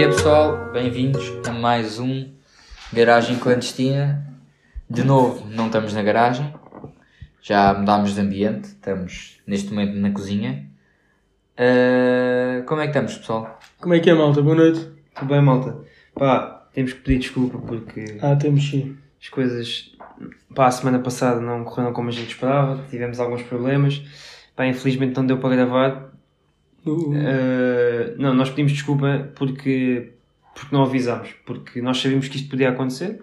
é pessoal? Bem-vindos a mais um Garagem Clandestina. De novo, não estamos na garagem, já mudámos de ambiente, estamos neste momento na cozinha. Uh, como é que estamos, pessoal? Como é que é, malta? Boa noite. Tudo bem, malta? Pá, temos que pedir desculpa porque Ah, temos sim. as coisas, pá, a semana passada não correram como a gente esperava, tivemos alguns problemas. Pá, infelizmente não deu para gravar. Uh, não, nós pedimos desculpa porque, porque não avisámos, porque nós sabíamos que isto podia acontecer.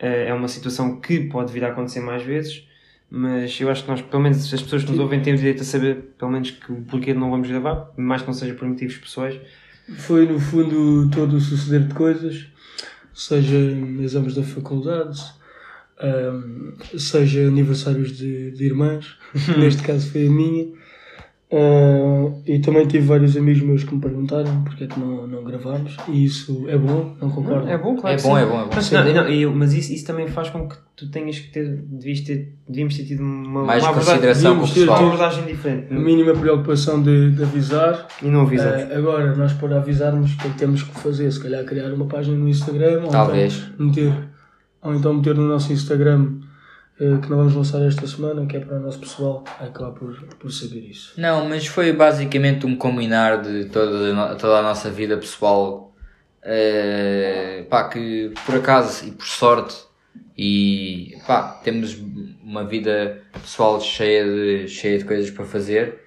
Uh, é uma situação que pode vir a acontecer mais vezes, mas eu acho que nós, pelo menos as pessoas que nos ouvem, têm o direito a saber, pelo menos, que o porquê não vamos gravar, mais que não seja por motivos pessoais. Foi, no fundo, todo o suceder de coisas, seja exames da faculdade, ahm, seja aniversários de, de irmãs, neste caso foi a minha. Ah, e também tive vários amigos meus que me perguntaram porque é que não, não gravámos, e isso é bom, não concordo? É bom, claro. É que bom, sim. é bom, é bom. Mas, não, não, eu- mas isso, isso também faz com que tu tenhas que ter, devias ter, devíamos ter tido uma, Mais uma consideração com o devíamos ter pessoal. uma abordagem diferente. A mínima preocupação de, de avisar. E não avisamos. Ah, agora, nós para avisarmos, o que é que temos que fazer? Se calhar criar uma página no Instagram, ou Talvez. então meter, ou então meter no nosso Instagram, que não vamos lançar esta semana, que é para o nosso pessoal acabar por, por saber isso. Não, mas foi basicamente um combinar de toda, toda a nossa vida pessoal. eh, pá, que por acaso e por sorte e pá, temos uma vida pessoal cheia de, cheia de coisas para fazer.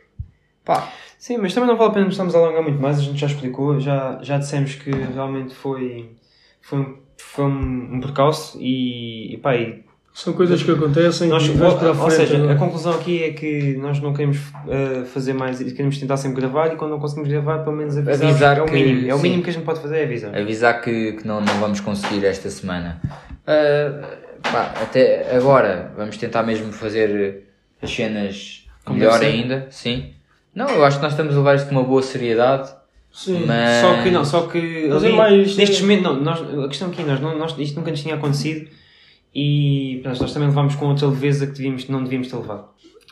Pá, Sim, mas também não vale a pena estarmos a alongar muito mais, a gente já explicou, já, já dissemos que realmente foi, foi, um, foi um, um percalço e, e pá, e São coisas que acontecem nós, e vais para a ou frente. seja, agora. a conclusão aqui é que nós não queremos eh, fazer mais, queremos tentar sempre gravar e quando não conseguimos gravar, pelo menos avisar, Avisar é o que- mínimo, é o sim. mínimo que a gente pode fazer é avisar. avisar que, que não, não vamos conseguir esta semana. Ah, pá, até agora vamos tentar mesmo fazer as cenas Como melhor ainda, sim. Não, eu acho que nós estamos a levar isto com uma boa seriedade, Sim. mas... Só que não, só que é ali, mais- nestes momentos, não, nós, a questão aqui, nós, não, nós, isto nunca nos tinha acontecido e pronto, nós também levámos com outra leveza que devíamos, não devíamos ter levado.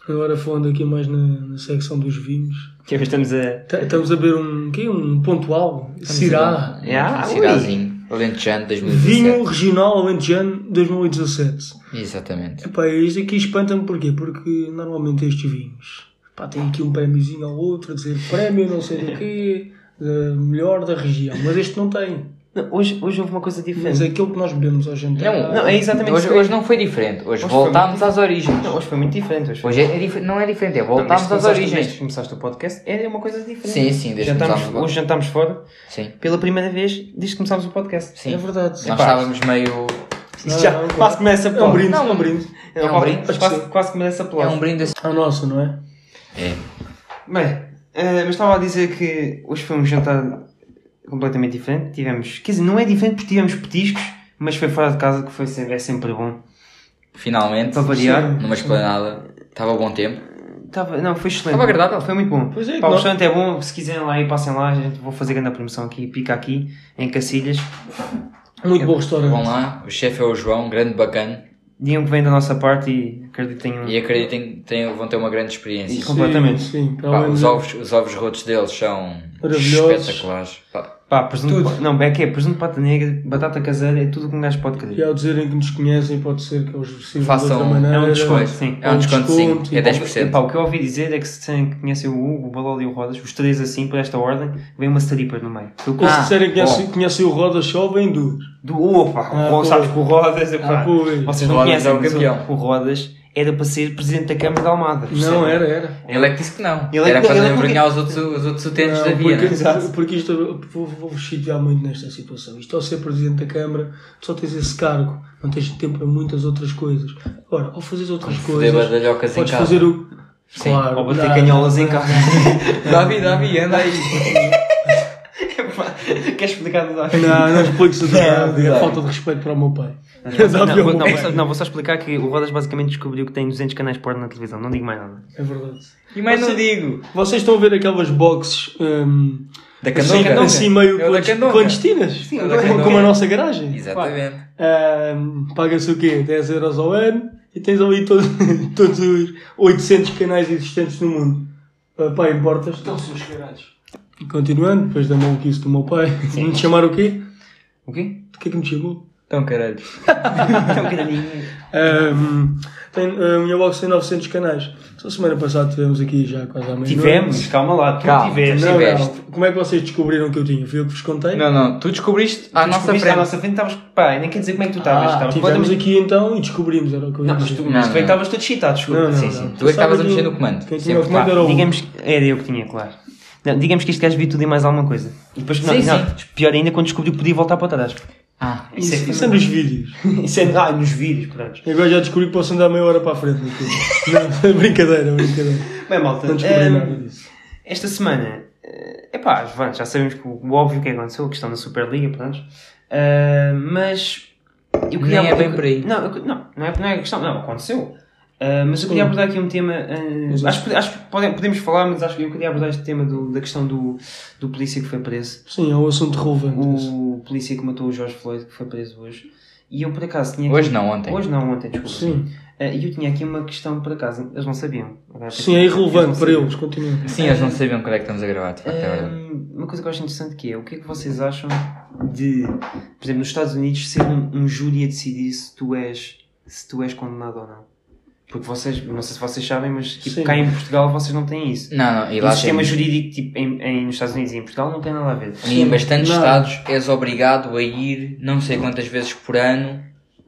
Agora falando aqui mais na, na secção dos vinhos, Que hoje estamos a. T- estamos a ver um, quê? um pontual, Cirá, Cirazinho, Alentejano 2017. vinho regional alentejano 2017. Exatamente. Epá, isto aqui espanta-me porquê? Porque normalmente estes vinhos pá, tem aqui um prémiozinho ao outro, a dizer prémio não sei do quê, da melhor da região, mas este não tem. Não, hoje, hoje houve uma coisa Mas diferente. aquilo que nós bebemos ao jantar. Não, Não, é exatamente hoje, que- hoje não foi diferente, hoje, Hoje voltámos às origens. Não, hoje foi muito diferente. Hoje. Hoje é, dif- não é diferente, é voltámos que às origens. Desde que começaste o podcast, é uma coisa diferente. Sim, sim, desde que Jantámos, o- hoje jantámos fora Sim, pela primeira vez desde que começámos o podcast. sim. É verdade. Nós Epá, estávamos meio... Isto já Não, não, quase começa a É um brinde, Não, é um brinde. é um brinde. Quase, quase, quase começa a É um brinde assim. A nossa, não é? É. Bem, eh, mas estava a dizer que hoje foi um jantar completamente diferente. Tivemos, quer dizer, não é diferente porque tivemos petiscos, mas foi fora de casa que foi sempre, é sempre bom. Finalmente, Para variar. Sim. numa esplanada, estava bom tempo. Tava, não, foi excelente. Estava agradável. Foi muito bom. Pois é, Pá, o restaurante é bom, se quiserem lá ir, passem lá. A gente vou fazer grande promoção aqui, pica aqui, em Cacilhas. Muito bom Vão restaurante. lá, o chefe é o João, grande bacana. Digam que vem da nossa parte e acredito. E acreditem que têm- vão ter uma grande experiência. Sim. completamente. Sim, sim. Pá, os, de- ovos, os ovos rotos deles são espetaculares. Pá, Pá, presunto. Pa- Não, é que é presunto pata negra, batata caseira, é tudo o que um gajo pode querer. E ao dizerem que nos conhecem, pode ser que eles sirvam Façam- de outra maneira. é um desconto, sim. É um desconto, sim, desconto, é e 10%. Pá, o que eu ouvi dizer é que se disserem que conhecem o Hugo, o Balol e o Rodas, os três assim, por esta ordem, vem uma stripper no meio. Eu E se Ah, disserem que conhecem, conhecem o Roda só, vem duas. Do opa, Ah, o- pois. sabes que o Rodas, Ah, pois. vocês não Rodas conhecem, é o campeão. o Rodas era para ser presidente da Câmara de Almada. Não, era, era. Ele é que disse que não. Ele é Era para ele é porque- embrenhar os outros, os outros utentes da Não, Viena. porque, Exato. porque isto vou-vos chatear muito nesta situação. Isto ao ser Presidente da Câmara, tu só tens esse cargo, não tens tempo para muitas outras coisas. Agora, ao fazeres outras Foder coisas, badalhocas em podes casa. fazer o. Sim, Claro, Ou bater canholas em casa. Davi, Davi, anda aí. Queres explicar do Davi? Não, não explico-se do Não, Davi, é não. falta de respeito para o meu pai. Não, não, o vou, não, vou só, não, vou só explicar que o Rodas basicamente descobriu que tem 200 canais de porno na televisão, não digo mais nada. É verdade. E mais não Você- digo. Vocês estão a ver aquelas boxes hum, Da assim, Candonga. assim meio É o clandestinas? Sim, é o como, a nossa garagem? Exatamente. Hum, Paga-se o quê? 10 euros ao ano e tens ali todos, todos os 800 canais existentes no mundo. Ah, pá, importas? Estão-se os caralhos. Continuando, depois da maluquice do meu pai, me chamar o quê? O quê? O que é que me chamou? Então, caralho. Então, caralhinho. Ahm, tem, a minha box tem 900 canais. Só semana passada tivemos aqui já quase à meia-noite. Tivemos, calma lá, tu Calma, tiveste. Não, tiveste. não. Como é que vocês descobriram que eu tinha? Fui eu que vos contei? Não, não, tu descobriste à Tu nossa descobriste frente. À nossa frente estavas. Pá, nem quer dizer como é que tu estavas. Ah, estavas tivemos completamente- aqui então e descobrimos, era o que eu ia Não, mas tu, Não, mas tu é que estavas todo excitado, desculpa. Não, não, sim, não. sim. Tu é que estavas a mexer no comando. Quem tinha Sempre. o comando era o digamos que era eu que tinha, claro. Não, digamos que este gajo viu tudo e mais alguma coisa. E depois, não, Sim, não, sim. pior ainda quando descobriu que podia voltar para trás. Ah, Isso, Isso é- isso é nos vídeos. Isso é ah, nos vídeos, pronto. Agora já descobri que posso andar meia hora para a frente. Não, brincadeira, brincadeira. Bem, malta, Não descobri ehm, nada disso. esta semana, é pá, já sabemos que o óbvio que aconteceu, a questão da Superliga, pronto. Ah, mas eu queria Nem é bem por aí. Não, eu- não, não é, não é a questão, não, aconteceu. Ah, mas eu queria abordar aqui um tema. Mas acho, que- acho que pode- podemos falar, mas acho que eu queria abordar este tema do- da questão do, do polícia que foi preso. Sim, é um assunto relevante. O polícia que matou o George Floyd, que foi preso hoje. E eu por acaso tinha. Hoje aqui- não, ontem. Hoje não, ontem, desculpa. Sim, Ah, E eu tinha aqui uma questão por acaso, eles não sabiam. Agora, sim, é eles irrelevante para sabiam. eles. Continua. Sim, eles não sabiam quando é que estamos a gravar, de facto, é uma coisa que eu acho interessante que é o que é que vocês acham de, por exemplo, nos Estados Unidos ser um, um júri a decidir se tu és se tu és condenado ou não. Porque vocês, não sei se vocês sabem, mas tipo, Sim. cá em Portugal vocês não têm isso. Não, não, e o lá sistema temos, jurídico tipo, em, em, nos Estados Unidos e em Portugal não tem nada a ver. e em bastantes Não. estados és obrigado a ir não sei quantas vezes por ano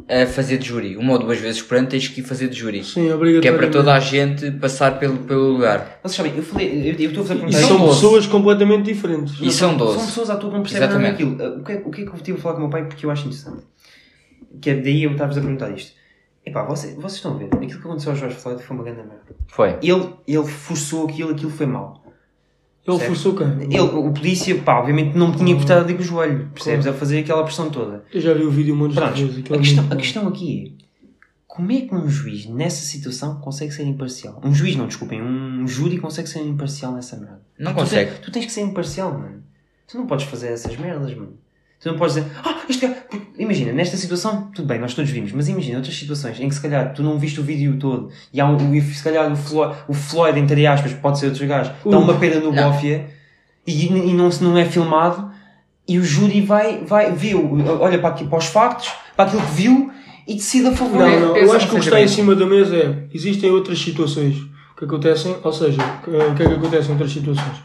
a fazer de júri. Uma ou duas vezes por ano tens que ir fazer de júri. Sim, Que é para toda a gente passar pelo, pelo lugar. Vocês sabem, eu falei, eu, eu estou a fazer E perguntar são são pessoas completamente diferentes. E são São 12. pessoas à toa que não percebem nada Exatamente. daquilo. Uh, O que, é, o que é que eu tive a falar com o meu pai porque eu acho interessante? Que é daí eu estava-vos a perguntar isto. Epá, vocês, vocês estão a ver, aquilo que aconteceu ao Jorge Floyd foi uma grande merda. Foi. Ele, ele forçou aquilo, aquilo foi mau. Ele Percebe? forçou quem? Ele, o polícia, pá, obviamente não tinha que estar ali com o joelho, percebes? A fazer aquela pressão toda. Eu já vi o vídeo um monte de Pronto, vezes. aquilo a questão, a questão aqui é como é que um juiz nessa situação consegue ser imparcial? Um juiz, não, desculpem, um júri consegue ser imparcial nessa merda. Não Tu consegue. tens- Tu tens que ser imparcial, mano. Tu não podes fazer essas merdas, mano. Tu não podes dizer, ah, este gajo. porque, Imagina, nesta situação, tudo bem, nós todos vimos, mas imagina outras situações em que se calhar tu não viste o vídeo todo e há um, e se calhar o Floyd, o Floyd, entre aspas, pode ser outros gajos, dá Uh, uma pena no não. bófia e, e não, se não é filmado e o júri vai, vai, viu, olha para, aqui, para os factos, para aquilo que viu e decide a favor. Não, não, eu acho que o que está em cima da mesa é existem outras situações que acontecem, ou seja, o que é que acontece em outras situações?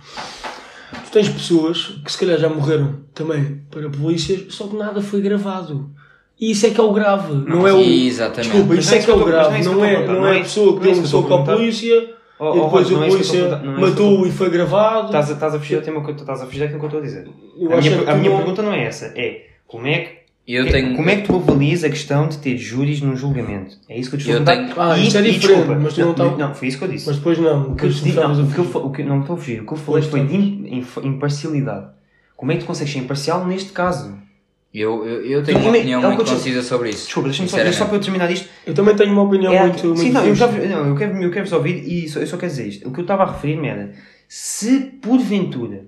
Tu tens pessoas que se calhar já morreram também para polícias, só que nada foi gravado. E isso é que é o grave, não, é o. Exatamente. Desculpa, Mas isso não é que é o grave, isso não é, não é a pessoa que não é deu um soco a à polícia Oh, e oh, depois Rosa, o não é polícia perguntar, não é isso que eu matou e foi gravado. Estás a, estás a fugir ao tema que eu- estás a fugir daquilo que eu estou a dizer. Eu a minha, a minha não- pergunta não é essa, é como é que Eu que- tenho. Como é que tu avalias a questão de ter júris num julgamento? É isso que eu te estou a tenho- Ah, isso é diferente, desculpa, mas tu não não, tá- não, foi isso que eu disse. Mas depois não, O que eu te não, o que eu o que- não estou a fugir. O que eu falei Pois foi tá. de inf- imparcialidade. Como é que tu consegues ser imparcial neste caso? Eu, eu, eu tenho uma Ima- opinião é muito te- concisa sobre isso. Desculpa, deixa-me só, só para eu terminar isto. Eu também tenho uma opinião É, muito, muito sim, não, eu, já, não, eu quero, eu quero vos ouvir e só, eu só quero dizer isto. O que eu estava a referir-me era se porventura,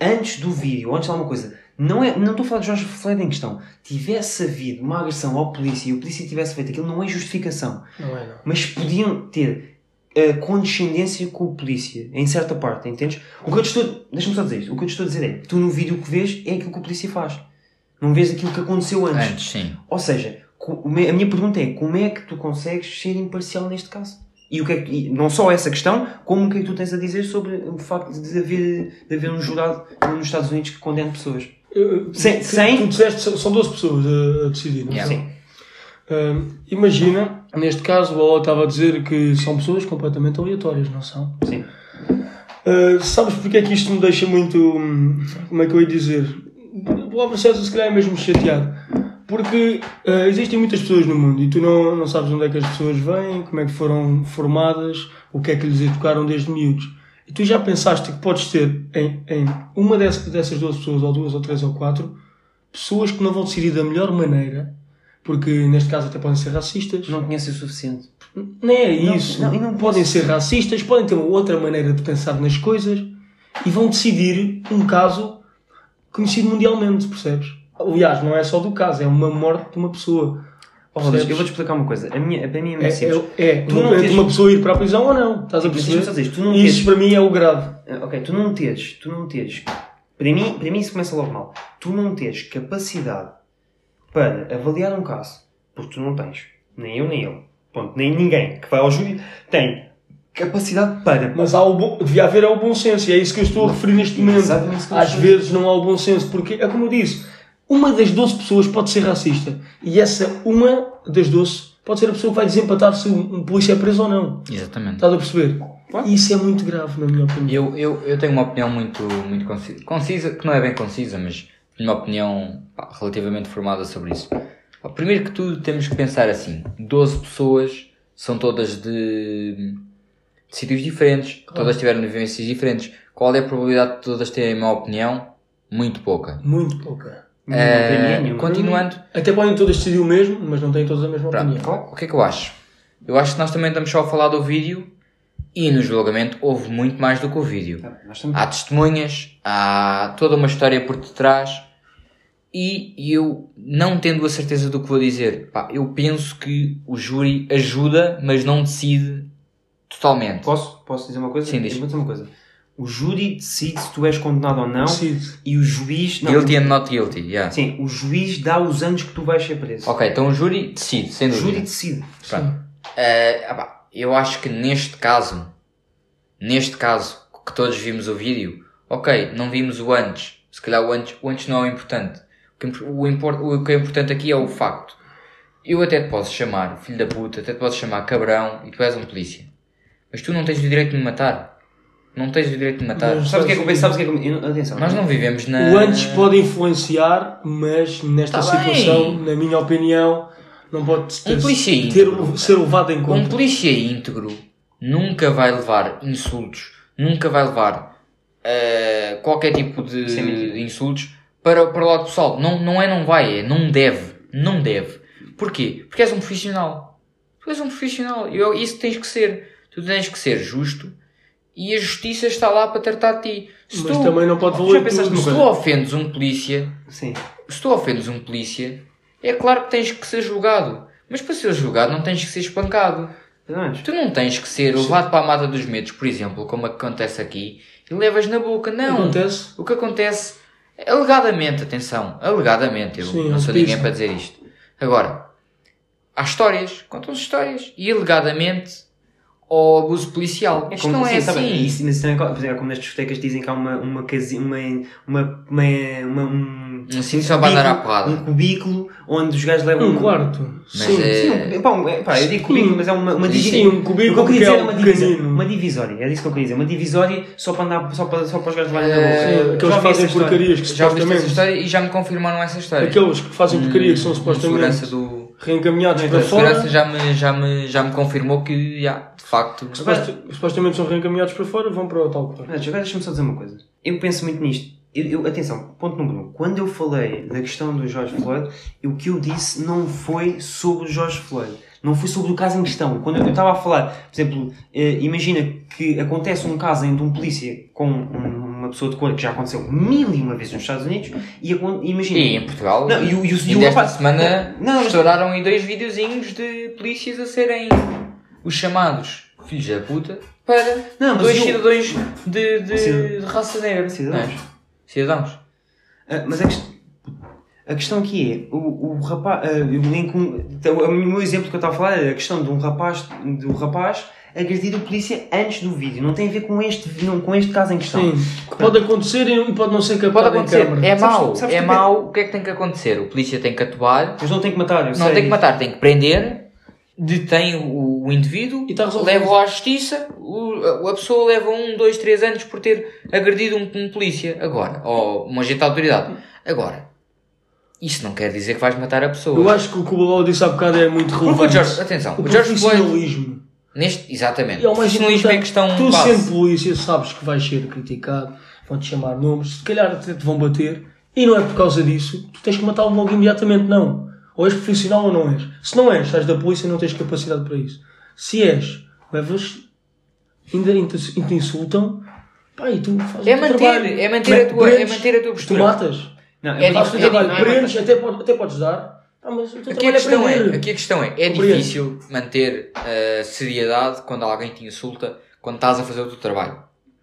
antes do vídeo, ou antes de alguma coisa, não, é, não estou a falar de Jorge Floyd em questão, tivesse havido uma agressão ao polícia e o polícia tivesse feito aquilo, não é justificação. Não é, não. Mas podiam ter a condescendência com o polícia, em certa parte, entendes? O que eu te estou. Deixa-me só dizer isto. O que eu te estou a dizer é: tu no vídeo que vês é aquilo que o polícia faz. Não vês aquilo que aconteceu antes. Antes, sim. Ou seja, a minha pergunta é: como é que tu consegues ser imparcial neste caso? E, o que é que, e não só essa questão, como o que é que tu tens a dizer sobre o facto de haver, de haver um jurado nos Estados Unidos que condene pessoas? Eu- Sem- tu- sem- Tu disseste, são- são 12 pessoas a, a decidir, não Yeah. são? Sim. Hum, imagina, neste caso, o Ola estava a dizer que são pessoas completamente aleatórias, não são? Sim. Uh, sabes porque é que isto me deixa muito. hum, Como é que eu ia dizer? O palavra certa, se calhar, é mesmo chateado. Porque uh, existem muitas pessoas no mundo e tu não, não sabes onde é que as pessoas vêm, como é que foram formadas, o que é que lhes educaram desde miúdos. E tu já pensaste que podes ter em, em uma dessas, dessas duas pessoas, ou duas, ou três, ou quatro, pessoas que não vão decidir da melhor maneira, porque neste caso até podem ser racistas. Não conheces o suficiente. Nem é Não, isso. não, não podem ser racistas, podem ter uma outra maneira de pensar nas coisas e vão decidir um caso conhecido mundialmente, percebes? Aliás, não é só do caso, é uma morte de uma pessoa. Oh, eu vou-te explicar uma coisa. A minha, para mim é muito É, simples. é, é Tu não tens- uma pessoa ir para a prisão ou não. Estás a só perceber? dizer, tu não Isso tens- para mim é o grave. Ah, Ok, tu não teres, tu não teres, para mim, para mim isso começa logo mal. Tu não teres capacidade para avaliar um caso, porque tu não tens, nem eu nem ele, ponto, nem ninguém que vai ao júri tem capacidade para. Mas há o bom, devia haver o bom senso, e é isso que eu estou a referir neste momento. Às vezes não há o bom senso, porque é como eu disse, uma das 12 pessoas pode ser racista, e essa uma das 12 pode ser a pessoa que vai desempatar se um, um polícia é preso ou não. Exatamente. Estás a perceber? E isso é muito grave, na minha opinião. Eu, eu, eu tenho uma opinião muito, muito concisa, concisa, que não é bem concisa, mas tenho uma opinião pá, relativamente formada sobre isso. Primeiro que tudo, temos que pensar assim: 12 pessoas são todas de, de sítios diferentes, todas tiveram vivências diferentes. Qual é a probabilidade de todas terem uma opinião? Muito pouca. Muito pouca. Eh, continuando, Até podem todas decidir o mesmo, mas não têm todas a mesma Pronto, opinião. o que é que eu acho? Eu acho que nós também estamos só a falar do vídeo e no julgamento houve muito mais do que o vídeo. Tá, Há testemunhas, há toda uma história por detrás e eu, não tendo a certeza do que vou dizer, pá, eu penso que o júri ajuda, mas não decide totalmente. Posso, posso dizer uma coisa? Sim, diz. Eu vou dizer uma coisa. O júri decide se tu és condenado ou não Decide. e o juiz. Não, Guilty and not guilty, yeah. Sim, o juiz dá os anos que tu vais ser preso. Ok, então o júri decide, sem o dúvida. júri decide. Pronto. Eh, ah pá, eu acho que neste caso, neste caso que todos vimos o vídeo, ok, não vimos o antes. Se calhar o antes, o antes não é o importante. O que, imp- o, impor- o que é importante aqui é o facto. Eu até te posso chamar filho da puta, até te posso chamar cabrão e tu és um polícia. Mas tu não tens o direito de me matar. Não tens o direito de matar. Mas- Sabes o que é que eu penso? Sabes o que é que eu... Atenção. Nós não vivemos na. O antes pode influenciar, mas nesta Tá bem. situação, na minha opinião, não pode ter, Um polícia ter- íntegro. ser levado em Um conta. polícia íntegro nunca vai levar insultos, nunca vai levar eh, qualquer tipo de, Isso é mentira. de insultos para, para o lado pessoal. Não, não é, não vai, é não deve. Não deve. Porquê? Porque és um profissional. Tu és um profissional. E eu- isso tens que ser. Tu tens que ser justo e a justiça está lá para tratar de ti. Se Mas tu, também não pode valer pensaste tudo. se tu ofendes um polícia, Sim. se tu ofendes um polícia, é claro que tens que ser julgado. Mas para ser julgado não tens que ser espancado. Não, Tu não tens que ser levado para a mata dos medos, por exemplo, como acontece aqui, e levas na boca. Não. Acontece. O que acontece, alegadamente, atenção, alegadamente, eu Sim, não sou é ninguém para dizer isto. Agora, há histórias, contam-se histórias, e alegadamente, ao abuso policial. Isto não é sim, sabe, assim. Isso, mas também, por exemplo, é como nas discotecas dizem que há uma, uma casinha, uma, uma, uma, uma, um, Assim só vai dar à um porrada. cubículo onde os gajos levam Um quarto. Sim. é- Sim, um, pá, um- é, pá, eu digo Sim. cubículo, mas é uma, uma Sim, divisória. um cubículo O que eu queria que é dizer é um uma, pequenino. uma divisória, é isso que eu queria dizer. Uma divisória só para, andar, só para, só para os gajos levarem na É, boca. Sim, Já aqueles que ouvi fazem porcarias que Já ouviste essa supostamente. história e já me confirmaram essa história. Aqueles que fazem porcaria que são Hum, supostamente segurança do. Reencaminhados para A segurança fora. já me, já, me, já me confirmou que, já, de facto. suposto- Supostamente são reencaminhados para fora, vão para o tal. Mas agora deixa-me só dizer uma coisa. Eu penso muito nisto. Eu, eu- atenção, ponto número um. Quando eu falei da questão do Jorge Floyd, o que eu disse não foi sobre o Jorge Floyd. Não foi sobre o caso em questão. Quando eu eu estava a falar, por exemplo, eh, imagina que acontece um caso em de um polícia com um- uma pessoa de cor que já aconteceu mil e uma vezes nos Estados Unidos e imagina. E em Portugal, Não, e e e o esta semana Não, estouraram aí dois videozinhos de polícias a serem os chamados filhos da puta para Não, dois eu- cidadãos de, de, Cidadãos. de raça negra. Cidadãos. é? Cidadãos. Ah, mas a, quest- a questão aqui é, o, o rapaz, eu nem com- então, o meu exemplo que eu estava a falar é a questão de um rapaz, do rapaz agredir o polícia antes do vídeo. Não tem a ver com este, não, com este caso em questão. Sim. Que pode acontecer e pode não ser Pode captado em acontecer. É mau. é mau. O que é que tem que acontecer? O polícia tem que atuar. Mas não tem que matar, eu Não sei. tem que matar, tem que prender. Detém o, o indivíduo, E está resolvido. leva-o à justiça, o- a pessoa leva um, dois, três anos por ter agredido um, um polícia, agora, ou um agente de autoridade. Agora, isso não quer dizer que vais matar a pessoa. Eu acho que o que o Bilal disse há bocado é muito Porque relevante. o George, atenção, o o George Floyd, neste, exatamente, E é o o mais profissionalismo é importante. questão Tu base. sendo polícia sabes que vais ser criticado, vão-te chamar nomes, se calhar até te vão bater, e não é por causa disso, tu tens que matá-lo logo imediatamente, não. Ou és profissional ou não és. Se não és, estás da polícia e não tens capacidade para isso. Se és, levas, ainda, te insultam, pá, e tu fazes É o manter, trabalho. é manter a tua- é manter a tua Tu postura. matas. Não, É eu- Fazes o dif- teu trabalho, não é prendes, até, pode- até podes dar, Ah, mas o teu Aqui a, trabalho questão é, aqui a questão é, é Compreendo. difícil manter a seriedade quando alguém te insulta, quando estás a fazer o teu trabalho.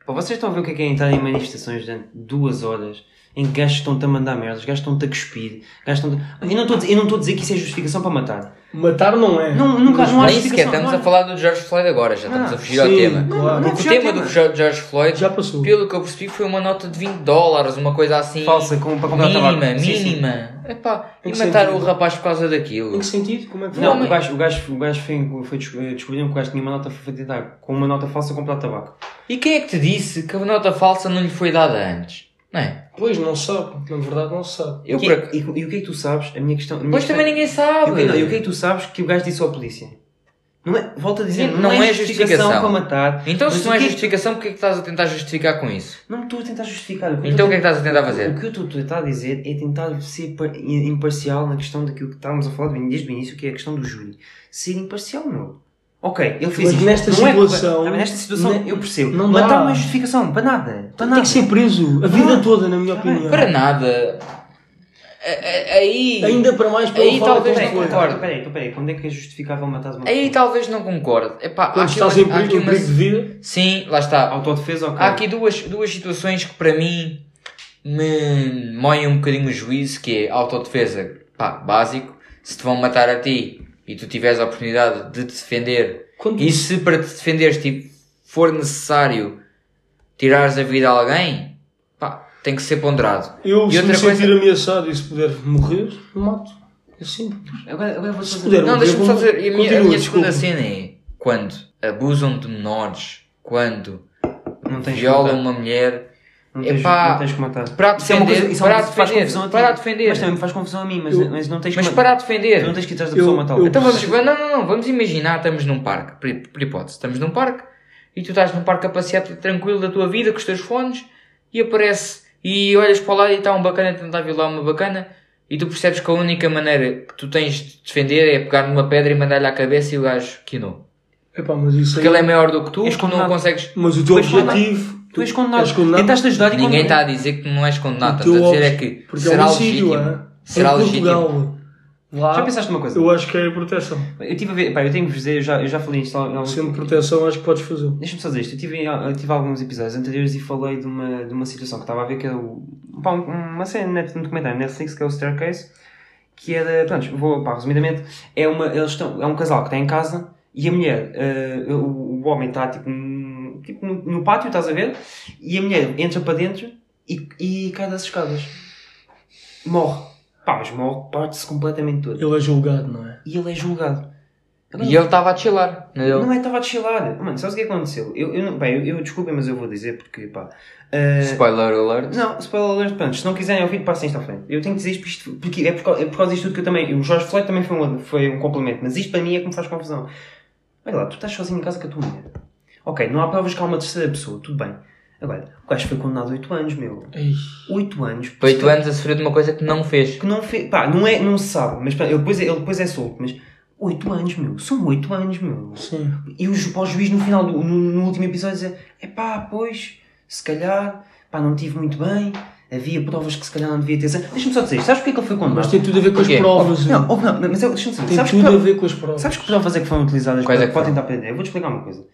Pá, vocês estão a ver o que é, que é entrar em manifestações durante duas horas em que gajos estão-te a mandar merdas, gajos estão-te a cuspir, gajos estão Eu não estou a dizer- eu não estou a dizer que isso é justificação para matar. Matar não é. Não, nunca- não há Nem sequer estamos a é? falar do George Floyd agora, já estamos Ah, a fugir ao sim, tema. claro. Porque o tema tema. do George Floyd, Já passou. pelo que eu percebi, foi uma nota de 20 dólares, uma coisa assim. Falsa, com- para comprar mínima, tabaco. Sim, sim. mínima. Epá, e que mataram sentido? o rapaz por causa daquilo. Em que sentido? Como é que? Não, Não, o gajo, o gajo, o gajo foi, foi des- descobriram que o gajo tinha uma nota foi tentar com uma nota falsa comprar tabaco. E quem é que te disse que a nota falsa não lhe foi dada antes? Não é? Pois, não sabe. Na verdade, não se sabe. Eu e, por ac- e, e o que é que tu sabes? A minha questão. A minha Pois questão- também ninguém E sabe. o que, não, e o que é que tu sabes que o gajo disse à polícia? Não é, volto a dizer, Sim, não, não é, é justificação, justificação. para matar. Então se não é que é que- justificação, porque é que estás a tentar justificar com isso? Não estou a tentar justificar. O Então o que é que estás a tentar fazer? O que eu estou a tentar dizer é tentar ser par- imparcial na questão daquilo que estávamos a falar desde o início, que é a questão do júri. Ser imparcial, meu. Ok, ele fez Mas isto. nesta Não é situação- mas nesta situação ne- eu percebo. não Matar dá. não é justificação, para nada. Para nada. Tem que ser preso a vida Não. toda, na minha Tá opinião. Para nada. Aí. Ainda para mais pela Aí talvez foi. concordo. Peraí, peraí, quando é que é justificável matar uma Aí talvez não concorde. Epá, Quando aqui estás uma- em perigo, uma- perigo de vida, Sim, lá está. Autodefesa, ok. Há aqui duas, duas situações que para mim me moem um bocadinho o juízo, que é autodefesa, pá, básico. Se te vão matar a ti e tu tiveres a oportunidade de te defender, quando e se para te defenderes tipo, for necessário tirares a vida a alguém, pá, tem que ser ponderado. eu E se me outra coisa- sentir ameaçado e se puder morrer, mato. É simples. Agora, agora vou Se fazer... puder Não, deixa-me só dizer, e a minha, a continua, minha segunda cena é quando abusam de menores, quando Não tens que violam uma mulher, Não tens, Epá, não tens que matar. para Isso é uma defender, coisa, isso é para defender, confusão a ti. para defender. Mas também me faz confusão a mim, mas, Eu- mas não tens Mas que para matar. defender. Tu não tens que ir atrás da pessoa a matá-la. eu- Então vamos, não, não, não, vamos imaginar, estamos num parque, por, por hipótese, estamos num parque e tu estás num parque a passear tranquilo da tua vida com os teus fones e aparece e olhas para o lado e está um bacana a tentar violar uma bacana e tu percebes que a única maneira que tu tens de defender é pegar numa pedra e mandar-lhe à cabeça e o gajo quinou. Epá, mas isso Porque aí... ele é maior do que tu, És tu não consegues. Mas o teu objetivo... Tu és condenado. És condenado. Tentaste ajudar e Ninguém está a dizer que não és condenado, O estamos a dizer é que Porque é será homicídio, legítimo. é? Será em legítimo. Portugal, lá, Já pensaste numa coisa? eu acho que é proteção. Eu estive a ver, pá, eu tenho que vos dizer, eu já, eu já falei isto. há- há- Sendo proteção, acho que podes fazer. Deixa-me só dizer isto. Eu tive, eu tive alguns episódios anteriores e falei de uma, de uma situação que estava a ver que é o, pá, um- uma cena net, um documentário Netflix que é o Staircase. Que era, pronto, vou, pá, resumidamente, é, uma, eles estão, é um casal que está em casa e a mulher, eh, o, o homem está tipo, tipo no, no pátio, estás a ver? E a mulher entra para dentro e, e cai das escadas. Morre. Pá, mas morre, parte-se completamente todo. Ele é julgado, não é? E ele é julgado. E ele estava a chilar. Não é ele? Não é, estava a chilar. Mano, sabes o que aconteceu? Eu, eu, não- bem, eu, eu desculpem, mas eu vou dizer porque, pá. eh, Spoiler alert. não, spoiler alert, pronto, se não quiserem ouvir, passem isto à frente. Eu tenho que dizer isto, isto porque é por, causa, é por causa disto tudo que eu também. O Jorge Floyd também foi um, foi um complemento, mas isto para mim é que me faz confusão. Olha lá, tu estás sozinho em casa com a tua mulher. Ok, não há provas que há uma terceira pessoa, tudo bem. Agora, o gajo foi condenado a 8 anos, meu. Ei, 8 anos. Foi 8 anos a sofrer de uma coisa que não fez. Que não fez. Pá, não, é, não se sabe, mas pá, ele, depois é, ele depois é solto, mas. 8 anos, meu. São 8 anos, meu. sim. E o, para o juiz no final, do, no, no último episódio, dizer: é pá, pois, se calhar, pá, não tive muito bem, havia provas que se calhar não devia ter. Deixa-me só dizer, isto, sabes porque é que ele foi condenado? Mas tem tudo a ver com as Porquê? provas. Não, não, mas deixa-me dizer, Tem sabes, tudo que, a ver com as provas. sabes que provas é que foram utilizadas Quais para, é que para tentar prender? Eu vou-te explicar uma coisa.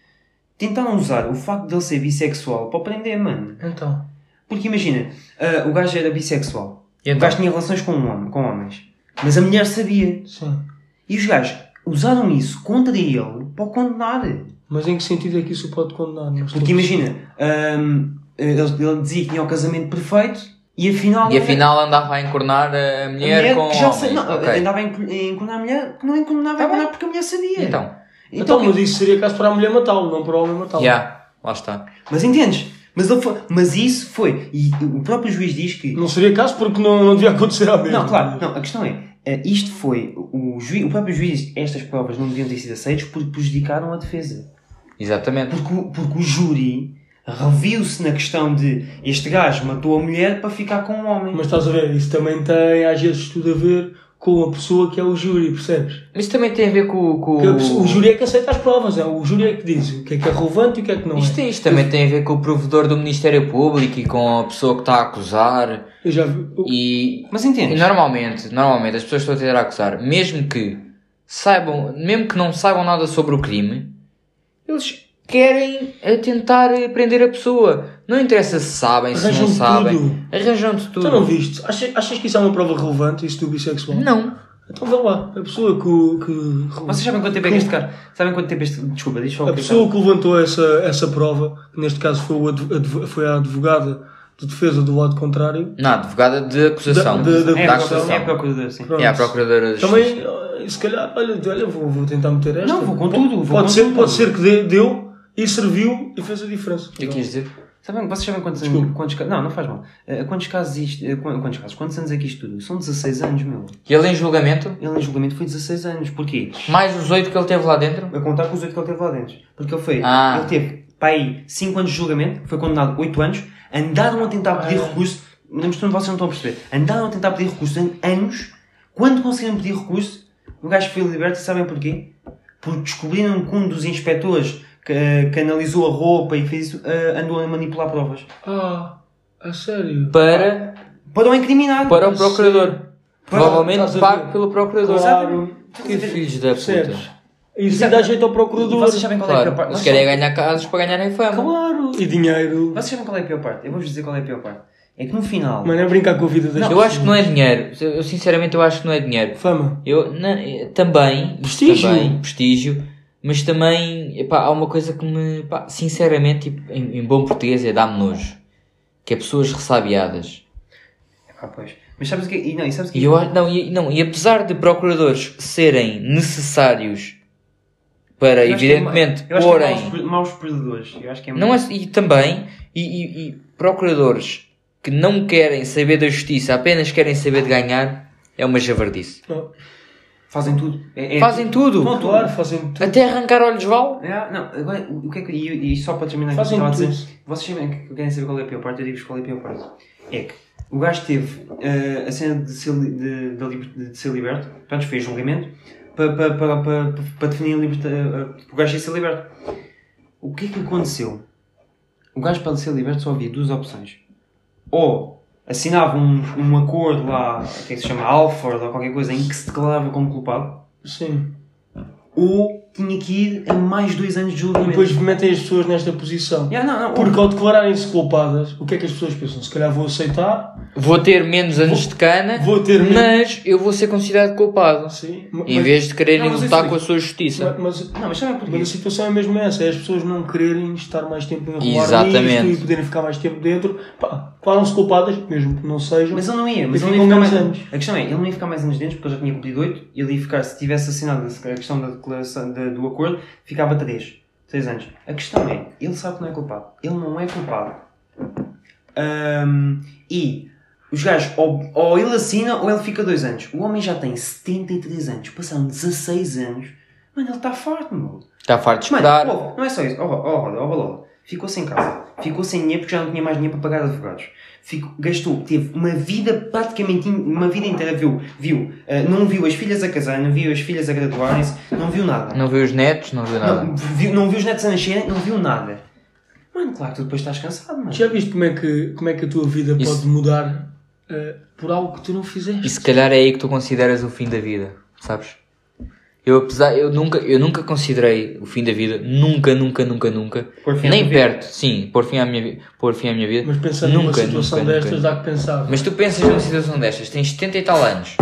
Tentaram usar o facto de ele ser bissexual para prender, mano. Então, Porque imagina, ah, o gajo era bissexual. E O então? gajo tinha relações com, um homem, com homens. Mas a mulher sabia. sim. E os gajos usaram isso contra ele para o condenar. Mas em que sentido é que isso pode condenar? Porque imagina, hum, ele, ele dizia que tinha o casamento perfeito e afinal. E afinal andava a encornar a a mulher, com que já sei, não, Ok. andava a enco- a encornar a mulher que não encornava Tá a mulher porque a mulher sabia. Então, Então, mas isso seria caso para a mulher matá-lo, não para o homem matá-lo. já, lá está. Mas entendes? Mas, ele foi, mas isso foi. E o próprio juiz diz que. Não seria caso porque não, não devia acontecer à mesma. Não, claro, não, a questão é, eh, isto foi, o, juiz, o próprio juiz diz que estas provas não deviam ter sido aceitas porque prejudicaram a defesa. Exatamente. Porque, o- porque o júri reviu-se na questão de este gajo matou a mulher para ficar com um homem. Mas estás a ver, isso também tem às vezes tudo a ver com a pessoa que é o júri, percebes? Mas isso também tem a ver com, com pessoa- o júri é que aceita as provas, é o júri é que diz o que é que é relevante e o que é que não Isto, é. isto também tem a ver com o provedor do Ministério Público e com a pessoa que está a acusar. Eu já vi. o- E, Mas e entendes? normalmente, normalmente as pessoas que estão a tentar acusar, mesmo que saibam, mesmo que não saibam nada sobre o crime, eles querem eh, tentar prender a pessoa. Não interessa se sabem, se não Arranjam sabem. tudo. Arranjam-te tudo. Tu não viste? Achas, achas que isso é uma prova relevante, isso do bissexual? Não. Então vê lá, a pessoa que. que Vocês sabem quanto tempo é que este cara. Sabem quanto tempo este. Desculpa, só o a que pessoa que levantou essa, essa prova, que neste caso foi, o adv- foi a advogada de defesa do lado contrário, Não, advogada de acusação. Da- da- da É, Da acusação. é a procuradora, sim. Pronto. É a procuradora de também, Justiça. eh, se calhar, olha, olha vou, vou tentar meter esta. Não, vou com tudo, vou pode com ser, tudo. Pode ser que deu e serviu e fez a diferença. O que é que quis dizer? Sabem, vocês sabem quantos, Desculpa. quantos casos. Não, não faz mal. Eh, quantos casos isto. eh, qu- quantos casos? Quantos anos é que isto tudo? São 16 anos, meu. E ele em julgamento, Ele em julgamento foi 16 anos. Porquê? mais os oito que ele teve lá dentro. A contar com os 8 que ele teve lá dentro. Porque ele foi. Ah. Ele teve, pá, aí 5 anos de julgamento, foi condenado 8 anos, andaram a tentar pedir Ah. recurso. Mas vocês não estão a perceber. Andaram a tentar pedir recurso em anos. Quando conseguiram pedir recurso, o gajo foi liberto e sabem porquê? Porque descobriram que um dos inspectores que, que analisou a roupa e fez isso eh, andou a manipular provas. Ah, a sério? Para, Para o incriminar. para o procurador. Provavelmente pago pelo procurador. Claro. Que filhos da puta. Isso dá jeito ao E procurador. vocês sabem qual é a Claro, pior parte? eles querem ganhar casos para ganharem fama. Claro. E dinheiro. Vocês sabem qual é a pior parte? Eu vou-vos dizer qual é a pior parte. É que no final. Mano, é brincar com a vida das Eu acho que não é dinheiro. Eu sinceramente eu acho que não é dinheiro. Fama. Eu, não, eh, também, Prestígio. também, prestígio, mas também, epá, há uma coisa que me, pá, sinceramente, tipo, em, em bom português, é dá-me nojo. Que é pessoas ressabiadas. Ah, pois. Mas sabes o que é? E não, e sabes o que é? E, eu, não, e, não, e apesar de procuradores serem necessários para, Eu acho que é evidentemente, eu acho que é porem... maus, maus perdedores. Eu acho que é Não é, e também, e, e- e procuradores que não querem saber da justiça, apenas querem saber de ganhar, é uma javardice. Não. Fazem tudo. É- é- Fazem tudo. Vão Claro, fazem tudo. Até arrancar olhos vale. É, não, agora, o que é que. E, e só para terminar que Fazem eu estava a dizer, vocês sabem que querem saber qual é a pior parte, eu digo-vos qual é a pior parte. É que o gajo teve eh, a cena de ser, de, de de ser liberto, portanto fez julgamento, para, para, para, para, para definir a liberta, eh, o gajo ia ser liberto. O que é que aconteceu? O gajo para ser liberto só havia duas opções. Ou assinava um, um acordo lá, o que é que se chama, Alford ou qualquer coisa, em que se declarava como culpado, Sim. ou tinha que ir a mais dois anos de E julgamento. depois metem as pessoas nesta posição. Yeah, não, não, Porque ao declararem-se culpadas, o que é que as pessoas pensam? Se calhar vou aceitar, Vou ter menos anos de cana, vou ter menos. mas eu vou ser considerado culpado. Sim, Em mas, vez de quererem Não, mas lutar com a sua justiça. mas, Não, mas porquê? mas a situação é mesmo essa, é as pessoas não quererem estar mais tempo em Exatamente. nisto e poderem ficar mais tempo dentro. Pá, declaram-se culpadas, mesmo que não sejam. Mas ele não ia, mas E ele não ia ficar mais anos. anos. A questão é, ele não ia ficar mais anos dentro porque ele já tinha cumprido 8, ele ia ficar, se tivesse assinado a questão da declaração da- do acordo, ficava 3, 3 anos. A questão é, ele sabe que não é culpado. Ele não é culpado. Ahm, e os gajos, ou, ou ele assina ou ele fica 2 anos. O homem já tem 73 anos, passaram 16 anos. Mano, ele está farto, meu. Está farto de Mano, esperar. ouve, não é só isso. Oh, oh, oh, oh, oh, Ficou sem casa. Ficou sem dinheiro porque já não tinha mais dinheiro para pagar advogados. Ficou, gastou, teve uma vida praticamente, uma vida inteira, viu, viu, eh, não viu as filhas a casar, não viu as filhas a graduarem-se, não viu nada. Não viu os netos, não viu nada. Não, viu, não viu os netos a nascerem, não viu nada. Mano, claro que tu depois estás cansado, mano. Já viste como é que, como é que a tua vida Isso. pode mudar eh, por algo que tu não fizeste? E se calhar é aí que tu consideras o fim da vida, sabes? Eu apesar, eu nunca, eu nunca considerei o fim da vida, nunca, nunca, nunca, nunca, nem tua vida. perto, sim, pôr fim à minha, pôr fim à minha vida, Mas pensando numa nunca, situação nunca, destas, nunca. dá que pensar. Mas tu pensas numa situação destas, tens 70 e tal anos,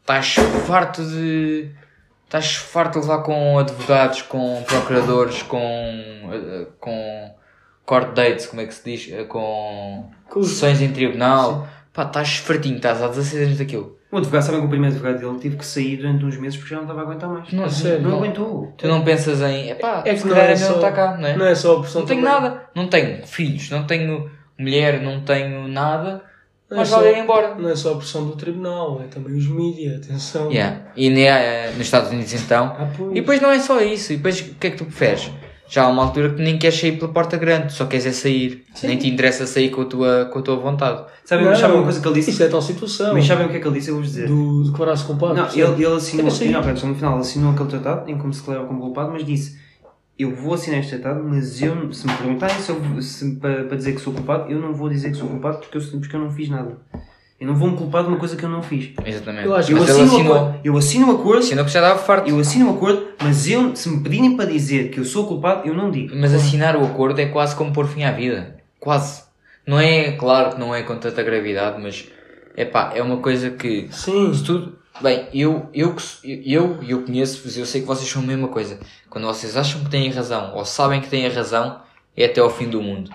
estás farto de. estás farto de levar com advogados, com procuradores, com. eh, com court dates, como é que se diz? Eh, Com Com sessões em tribunal. Pá, estás fartinho, estás há 16 anos daquilo. O advogado, sabem que o primeiro advogado dele teve que sair durante uns meses porque já não estava a aguentar mais. Não, sério? Não não. aguentou. Tu não pensas em. Epá, É que não é é só- estar cá, não é? Não é só a opção Não tenho também. nada, não tenho filhos, não tenho mulher, não tenho nada, Não é mas só- vale ir embora. Não é só a pressão do tribunal, é também os mídias, atenção. Yeah. E ne- eh, nos Estados Unidos então. Ah, pois. E depois não é só isso, e depois o que é que tu preferes? Já há uma altura que nem queres sair pela porta grande, só queres é sair. Nem te interessa sair com a tua, com a tua vontade. Sabem, Não, sabem uma coisa que ele disse? Isso é tal situação. Mas sabem o que é que ele disse? Eu vos dizer. Do declarar-se culpado. Não, ele, ele assinou, não, só no final, ele assinou aquele tratado em como se declarou como culpado, mas disse: Eu vou assinar este tratado, mas eu, se me perguntarem se eu, se, para, para dizer que sou culpado, eu não vou dizer que sou culpado porque eu, porque eu não fiz nada. Eu não vou me culpar de uma coisa que eu não fiz. Exatamente. Eu acho Eu assino, o assinou. acordo, eu assino o acordo, Assinou que já estava farto. eu assino o acordo, mas eu, se me pedirem para dizer que eu sou culpado, eu não digo. Mas assinar o acordo é quase como pôr fim à vida. Quase. Não é, claro que não é com tanta gravidade, mas é pá, é uma coisa que. Sim. Se tudo. Bem, eu, eu, eu, eu conheço-vos, eu sei que vocês são a mesma coisa. Quando vocês acham que têm razão ou sabem que têm razão, é até ao fim do mundo.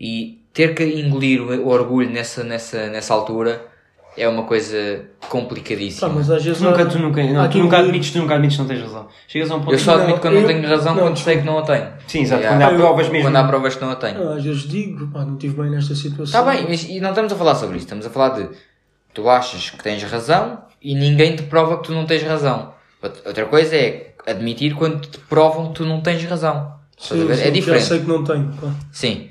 E ter que engolir o, orgulho nessa, nessa, nessa altura é uma coisa complicadíssima. Pá, mas às vezes Nunca, há- tu nunca, não, tu aqui nunca admites, tu nunca admites que não tens razão. Chegas a um ponto Eu só Não, admito quando não eu- tenho razão não, quando sei que não a tenho. Sim, exato, Yeah. quando há provas mesmo. Quando há provas que não a tenho. Ah, Às vezes digo, pá, não estive bem nesta situação. Está bem, mas e não estamos a falar sobre isso, estamos a falar de tu achas que tens razão e ninguém te prova que tu não tens razão. Outra coisa é admitir quando te provam que tu não tens razão. Sim, ver? sim, é Já diferente. sei que não tenho. Pá. Sim.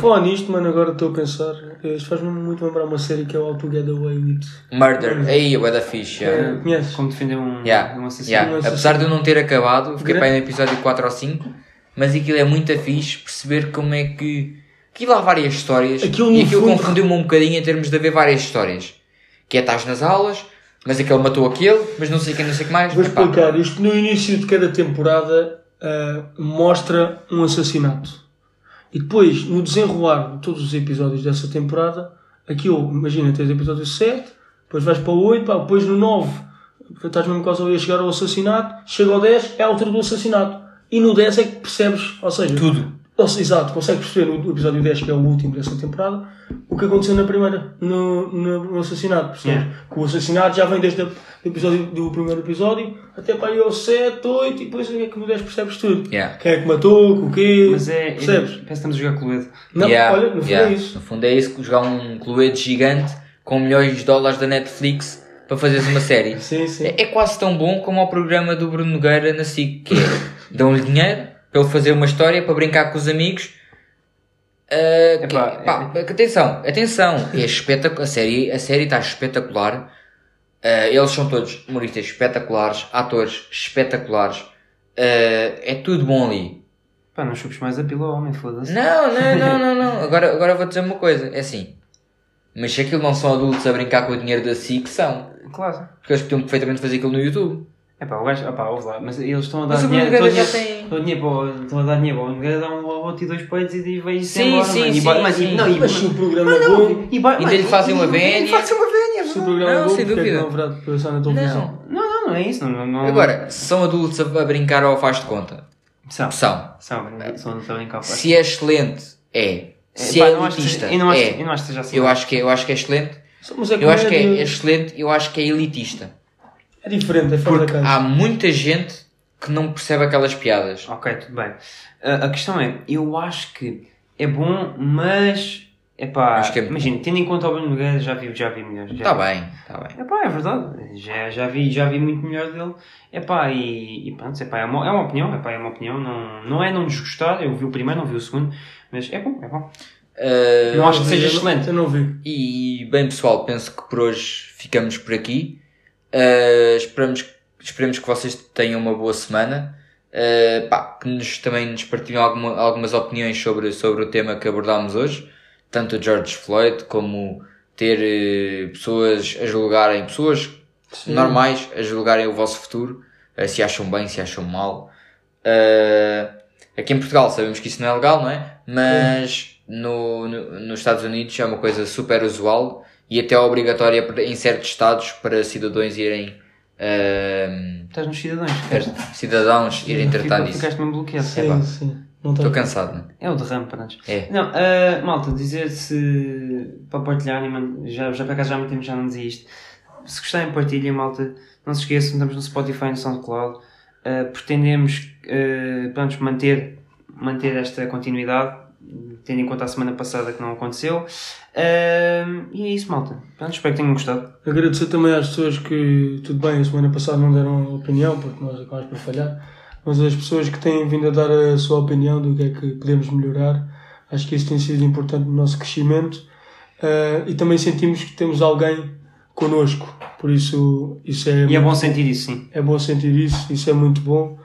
Falar nisto, mano, agora estou a pensar. Isto faz-me muito lembrar uma série que é o All Together Way with. Murder. Aí, a da fixe. yeah. Eh, Conheces? Como defender um, Yeah, um assassino. yeah. Um. Apesar de eu não ter acabado, fiquei para aí no episódio 4 ou 5, mas aquilo é muito fixe perceber como é que. Aquilo há várias histórias Aquilo, e aquilo fundo- confundiu-me um bocadinho em termos de haver várias histórias. Que é estás nas aulas, mas aquele matou aquele, mas não sei quem, não sei o que mais. Vou Epá, explicar. Isto no início de cada temporada ah, mostra um assassinato. E depois, no desenrolar de todos os episódios dessa temporada, aquilo, imagina, tens o episódio 7, depois vais para o 8, pá, depois no 9, estás mesmo quase ali a chegar ao assassinato, chega ao 10, é a altura do assassinato. E no 10 é que percebes, ou seja, Tudo. Seja, exato, consegues perceber no episódio 10, que é o último dessa temporada, o que aconteceu na primeira, no, no, no assassinato, percebes? Yeah. Que o assassinato já vem desde o episódio, do primeiro episódio até para aí ao 7, 8 e depois é que no 10 percebes tudo. Yeah. Quem é que matou, com o quê, Mas é. é percebes? parece que estamos a jogar Cluedo. Não, Yeah, olha, no fundo yeah. é isso. No fundo é isso, jogar um cluedo gigante com milhões de dólares da Netflix para fazeres uma série. Sim, sim. É, é quase tão bom como ao programa do Bruno Nogueira na SIC, que é dão-lhe dinheiro para ele fazer uma história para brincar com os amigos. Que- Epá, pá, atenção, atenção, é espetacular, a série a série está espetacular. Ah, eles são todos humoristas espetaculares, atores espetaculares. Ah, é tudo bom ali. Pá, não chupes mais a pila homem, foda-se. Não, não, não, não, não. Agora, agora vou dizer uma coisa. É assim. Mas se aquilo não são adultos a brincar com o dinheiro da SIC, são. Claro. Porque eles podiam perfeitamente fazer aquilo no YouTube. É pá, o gajo, opá, ouve lá, mas eles estão a dar Mas o Bruno dinheiro. Nogueira Estão a já dinheiro- tem- estão a dinheiro para o- estão a dar dinheiro para o Nogueira, dá um outro e dois peitos e vai se Sim, embora, sim, mano. E sim, mas, sim. Não, e, Mas se o programa mas é não, bom, e, bora- Ainda lhe mano, fazem uma e- e vénia. fazem uma vénia, se o programa Não, é bom, sem porque é que dúvida. não haverá de passar na televisão? Não. Não, não, não é isso. Não, não, Agora, se são adultos a, a brincar ou faz de conta? São, São. são, são, em capa. Se é excelente, é. Se Pá, é não acho que elitista, seja- eu não acho- é. eu não acho que seja assim. Eu acho que é, eu acho que é excelente. Mas é Eu acho que é comédia. excelente, eu acho que é elitista. É diferente, é fora da Porque casa. há muita gente que não percebe aquelas piadas. Ok, tudo bem. A, a questão é, eu acho que é bom, mas. Epá, Acho que é- imagina, tendo em conta o Bruno Nogueira, já vi, já vi melhores. já Está bem, está bem. Epá, é verdade. Já, já, vi, já vi muito melhor dele. Epá, e, e pronto, epá, é, uma, é uma opinião. Epá, é uma opinião. Não, não é não desgostar. Eu vi o primeiro, não vi o segundo. Mas é bom, é bom. Uh, Não acho que seja excelente. Eu não vi. E bem pessoal, penso que por hoje ficamos por aqui. Uh, esperamos, esperemos que vocês tenham uma boa semana. Uh, pá, que nos, também nos partilhem alguma, algumas opiniões sobre, sobre o tema que abordámos hoje. Tanto o George Floyd como ter eh, pessoas a julgarem, pessoas normais a julgarem o vosso futuro, uh, se acham bem, se acham mal. Uh, aqui em Portugal sabemos que isso não é legal, não é? Mas no, no- nos Estados Unidos é uma coisa super usual e até obrigatória para- em certos estados para cidadãos irem uh, Estás nos cidadãos. cidadãos irem tratar disso. Ficaste mesmo bloqueado. Sim, Epá, sim. Estou cansado, não é? É o derrame para nós. É. Não, ah, malta, dizer se para partilharem, mano, já, já para cá já há muito tempo já não dizia isto. Se gostarem, partilhem, malta. Não se esqueçam, estamos no Spotify e no SoundCloud. Ah, pretendemos ah, pronto, manter, manter esta continuidade, tendo em conta a semana passada que não aconteceu. Ah, e é isso, malta. Pronto, espero que tenham gostado. Agradecer também às pessoas que, tudo bem, a semana passada não deram opinião, porque nós acabamos por falhar, mas as pessoas que têm vindo a dar a sua opinião do que é que podemos melhorar. Acho que isso tem sido importante no nosso crescimento uh, e também sentimos que temos alguém connosco, por isso isso é. E é bom sentir isso, sim. É bom sentir isso, isso é muito bom.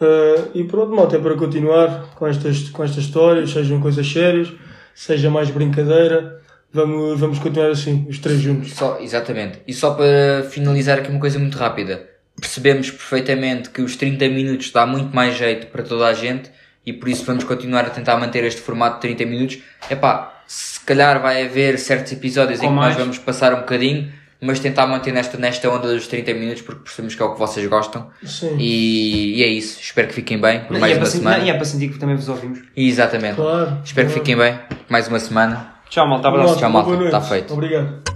Uh, e pronto, malta, é para continuar com estas, com estas histórias, sejam coisas sérias, seja mais brincadeira, vamos, vamos continuar assim, os três juntos. Só, exatamente. E só para finalizar aqui uma coisa muito rápida. Percebemos perfeitamente que os 30 minutos dá muito mais jeito para toda a gente e por isso vamos continuar a tentar manter este formato de 30 minutos. Epá, se calhar vai haver certos episódios em que mais. nós vamos passar um bocadinho, mas tentar manter nesta, nesta onda dos 30 minutos porque percebemos que é o que vocês gostam. Sim, E, e é isso. Espero que fiquem bem por E mais é, para uma sentir, semana. e é para sentir que também vos ouvimos. Exatamente. claro. Espero que claro. fiquem bem. Mais uma semana. Tchau, malta. Abraço. Tchau, malta. noite. Tá feito. Obrigado.